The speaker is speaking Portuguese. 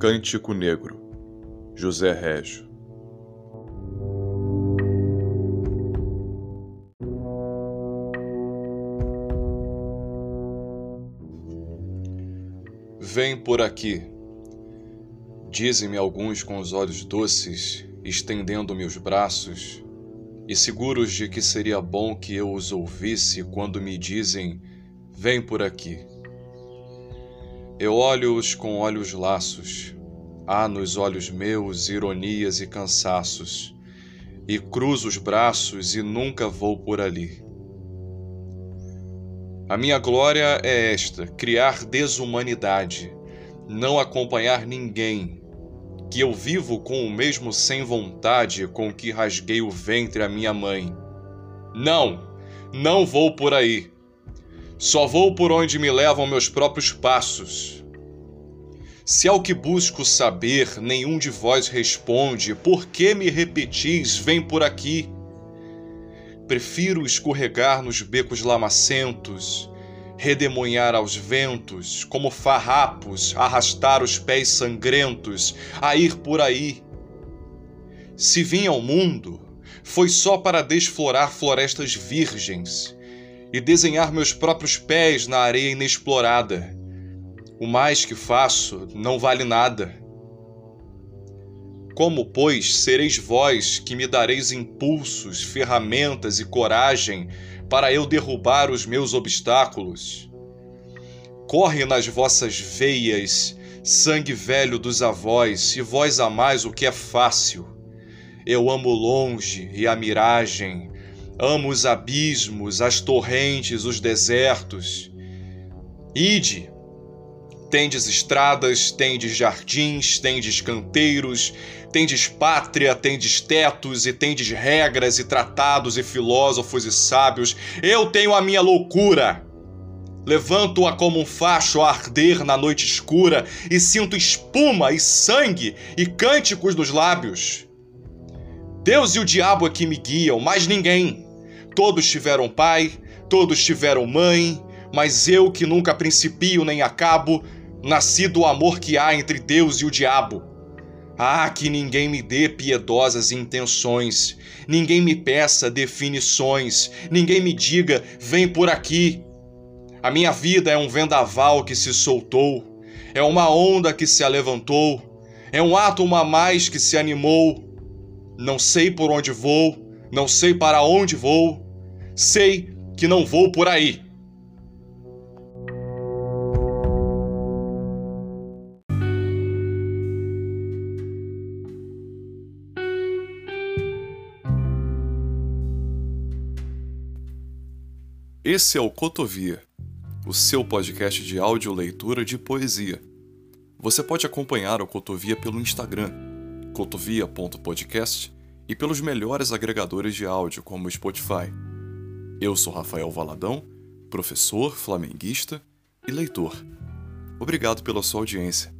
Cântico Negro, José Régio. Vem por aqui, dizem-me alguns com os olhos doces, estendendo-me os braços, e seguros de que seria bom que eu os ouvisse quando me dizem: Vem por aqui. Eu olho-os com olhos laços, há nos olhos meus ironias e cansaços, e cruzo os braços e nunca vou por ali. A minha glória é esta: criar desumanidade, não acompanhar ninguém, que eu vivo com o mesmo sem vontade com que rasguei o ventre a minha mãe. Não, não vou por aí. Só vou por onde me levam meus próprios passos. Se ao que busco saber nenhum de vós responde, por que me repetis, vem por aqui? Prefiro escorregar nos becos lamacentos, redemoinhar aos ventos, como farrapos, arrastar os pés sangrentos, a ir por aí. Se vim ao mundo, foi só para desflorar florestas virgens e desenhar meus próprios pés na areia inexplorada. O mais que faço não vale nada. Como, pois, sereis vós que me dareis impulsos, ferramentas e coragem para eu derrubar os meus obstáculos? Corre nas vossas veias sangue velho dos avós, e vós amais o que é fácil. Eu amo longe e a miragem, Amo os abismos, as torrentes, os desertos. Ide, tendes estradas, tendes jardins, tendes canteiros, tendes pátria, tendes tetos e tendes regras e tratados e filósofos e sábios. Eu tenho a minha loucura. Levanto-a como um facho a arder na noite escura e sinto espuma e sangue e cânticos nos lábios. Deus e o diabo é que me guiam, mais ninguém. Todos tiveram pai, todos tiveram mãe, mas eu que nunca principio nem acabo, nasci do amor que há entre Deus e o diabo. Ah, que ninguém me dê piedosas intenções, ninguém me peça definições, ninguém me diga, vem por aqui. A minha vida é um vendaval que se soltou, é uma onda que se alevantou, é um átomo a mais que se animou. Não sei por onde vou, não sei para onde vou, sei que não vou por aí. Esse é o Cotovia, o seu podcast de áudio leitura de poesia. Você pode acompanhar o Cotovia pelo Instagram, cotovia.podcast e pelos melhores agregadores de áudio, como o Spotify. Eu sou Rafael Valadão, professor, flamenguista e leitor. Obrigado pela sua audiência.